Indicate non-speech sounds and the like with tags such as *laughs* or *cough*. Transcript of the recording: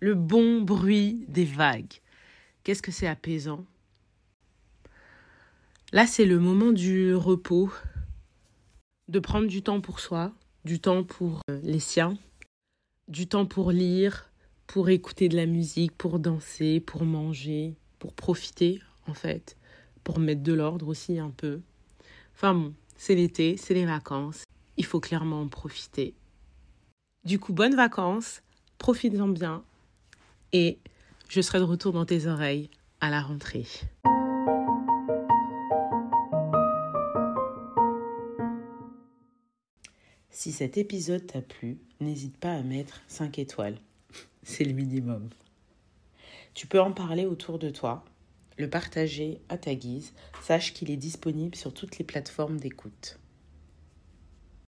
le bon bruit des vagues. Qu'est-ce que c'est apaisant Là, c'est le moment du repos, de prendre du temps pour soi, du temps pour euh, les siens, du temps pour lire, pour écouter de la musique, pour danser, pour manger, pour profiter en fait, pour mettre de l'ordre aussi un peu. Enfin bon, c'est l'été, c'est les vacances, il faut clairement en profiter. Du coup, bonnes vacances, profites-en bien et je serai de retour dans tes oreilles à la rentrée. Si cet épisode t'a plu, n'hésite pas à mettre 5 étoiles. *laughs* C'est le minimum. Tu peux en parler autour de toi, le partager à ta guise. Sache qu'il est disponible sur toutes les plateformes d'écoute.